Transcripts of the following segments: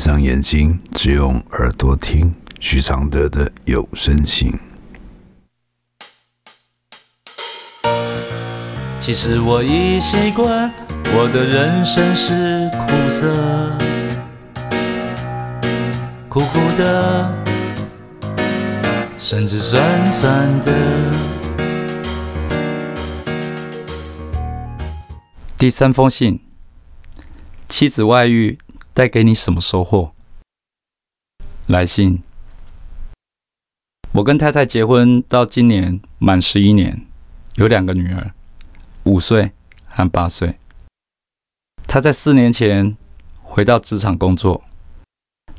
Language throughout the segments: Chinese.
上眼睛，只用耳朵听许常德的有声信。其实我已习惯，我的人生是苦涩，苦苦的，甚至酸酸的。第三封信：妻子外遇带给你什么收获？来信：我跟太太结婚到今年满十一年，有两个女儿。五岁和八岁，他在四年前回到职场工作，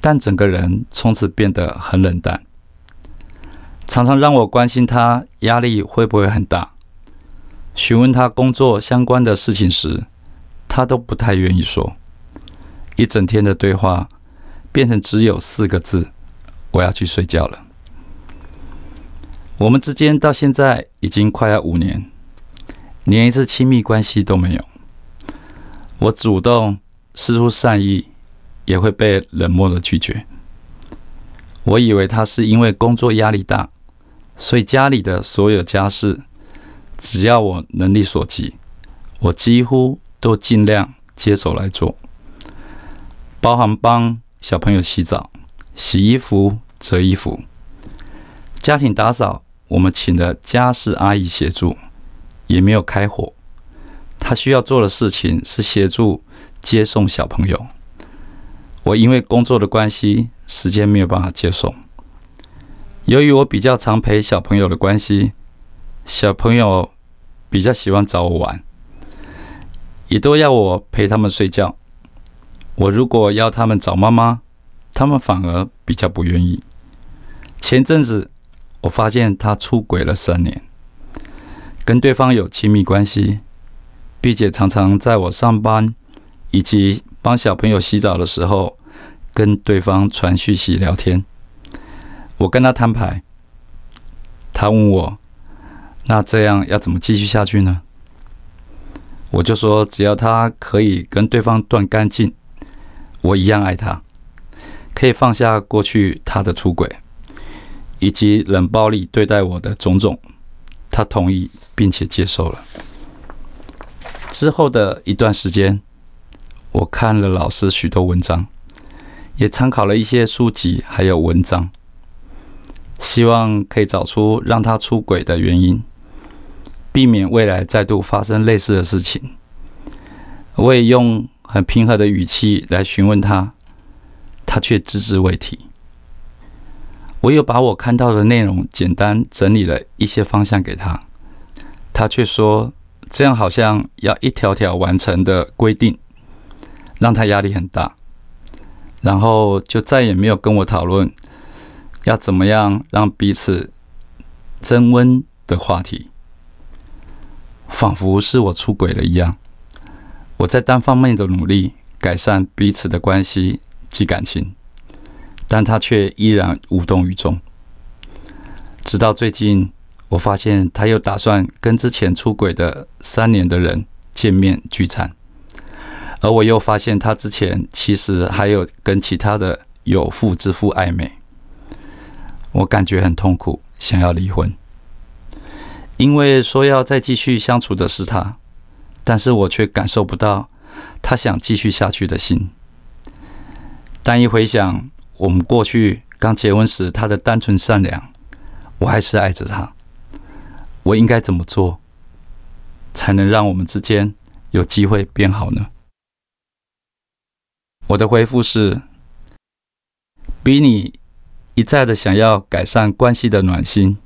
但整个人从此变得很冷淡，常常让我关心他压力会不会很大，询问他工作相关的事情时，他都不太愿意说，一整天的对话变成只有四个字：“我要去睡觉了。”我们之间到现在已经快要五年。连一次亲密关系都没有，我主动施出善意，也会被冷漠的拒绝。我以为他是因为工作压力大，所以家里的所有家事，只要我能力所及，我几乎都尽量接手来做，包含帮小朋友洗澡、洗衣服、折衣服、家庭打扫，我们请了家事阿姨协助。也没有开火，他需要做的事情是协助接送小朋友。我因为工作的关系，时间没有办法接送。由于我比较常陪小朋友的关系，小朋友比较喜欢找我玩，也都要我陪他们睡觉。我如果要他们找妈妈，他们反而比较不愿意。前阵子我发现他出轨了三年。跟对方有亲密关系，并且常常在我上班以及帮小朋友洗澡的时候，跟对方传讯息聊天。我跟他摊牌，他问我：“那这样要怎么继续下去呢？”我就说：“只要他可以跟对方断干净，我一样爱他，可以放下过去他的出轨以及冷暴力对待我的种种。”他同意并且接受了。之后的一段时间，我看了老师许多文章，也参考了一些书籍还有文章，希望可以找出让他出轨的原因，避免未来再度发生类似的事情。我也用很平和的语气来询问他，他却只字未提。我又把我看到的内容简单整理了一些方向给他，他却说这样好像要一条条完成的规定，让他压力很大，然后就再也没有跟我讨论要怎么样让彼此增温的话题，仿佛是我出轨了一样。我在单方面的努力改善彼此的关系及感情。但他却依然无动于衷。直到最近，我发现他又打算跟之前出轨的三年的人见面聚餐，而我又发现他之前其实还有跟其他的有妇之夫暧昧。我感觉很痛苦，想要离婚，因为说要再继续相处的是他，但是我却感受不到他想继续下去的心。但一回想，我们过去刚结婚时，他的单纯善良，我还是爱着他。我应该怎么做，才能让我们之间有机会变好呢？我的回复是：比你一再的想要改善关系的暖心，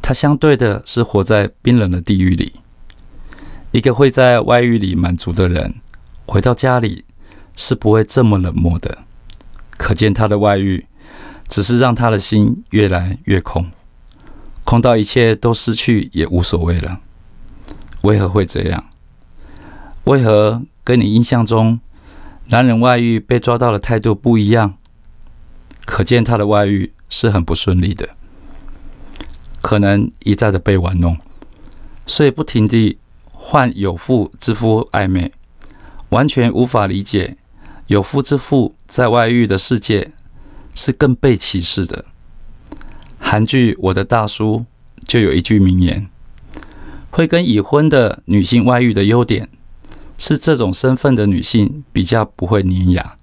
他相对的是活在冰冷的地狱里。一个会在外遇里满足的人，回到家里是不会这么冷漠的。可见他的外遇，只是让他的心越来越空，空到一切都失去也无所谓了。为何会这样？为何跟你印象中男人外遇被抓到的态度不一样？可见他的外遇是很不顺利的，可能一再的被玩弄，所以不停地患有妇之夫暧昧，完全无法理解有妇之夫。在外遇的世界是更被歧视的。韩剧《我的大叔》就有一句名言：会跟已婚的女性外遇的优点是这种身份的女性比较不会粘牙，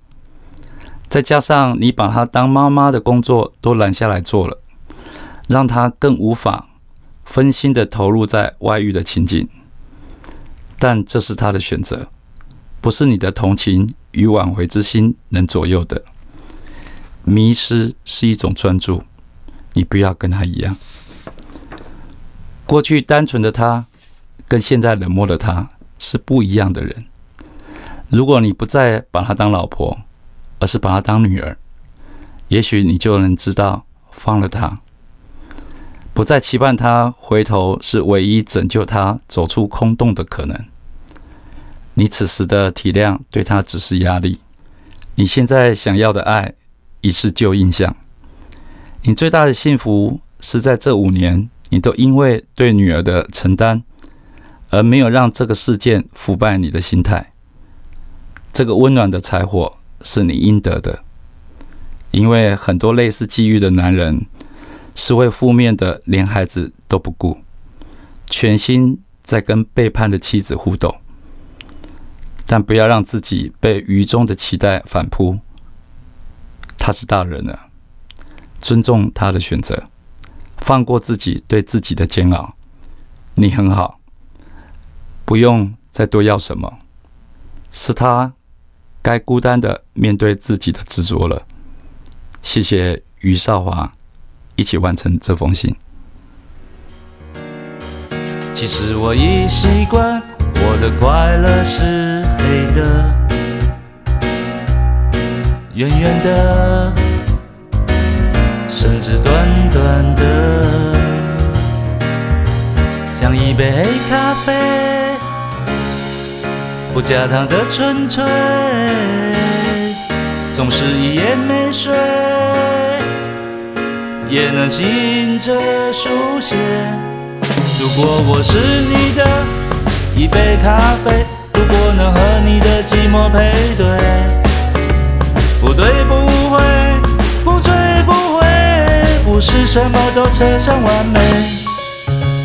再加上你把她当妈妈的工作都揽下来做了，让她更无法分心的投入在外遇的情景。但这是他的选择，不是你的同情与挽回之心能左右的。迷失是一种专注。你不要跟他一样。过去单纯的他，跟现在冷漠的他是不一样的人。如果你不再把他当老婆，而是把他当女儿，也许你就能知道放了他，不再期盼他回头是唯一拯救他走出空洞的可能。你此时的体谅对他只是压力，你现在想要的爱已是旧印象。你最大的幸福是在这五年，你都因为对女儿的承担，而没有让这个事件腐败你的心态。这个温暖的柴火是你应得的，因为很多类似际遇的男人是会负面的，连孩子都不顾，全心在跟背叛的妻子互斗。但不要让自己被愚忠的期待反扑，他是大人了。尊重他的选择，放过自己对自己的煎熬。你很好，不用再多要什么。是他该孤单的面对自己的执着了。谢谢于少华，一起完成这封信。其实我已习惯，我的快乐是黑的，远远的。甚至短短的，像一杯黑咖啡，不加糖的纯粹，总是一夜没睡，也能醒着书写。如果我是你的一杯咖啡，如果能和你的寂寞配对，不对不会。不醉不会，不是什么都扯上完美。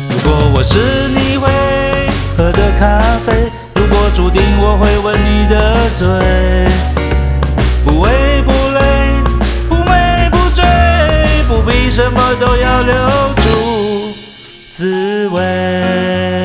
如果我是你会喝的咖啡，如果注定我会吻你的嘴，不为不累，不美不醉，不必什么都要留住滋味。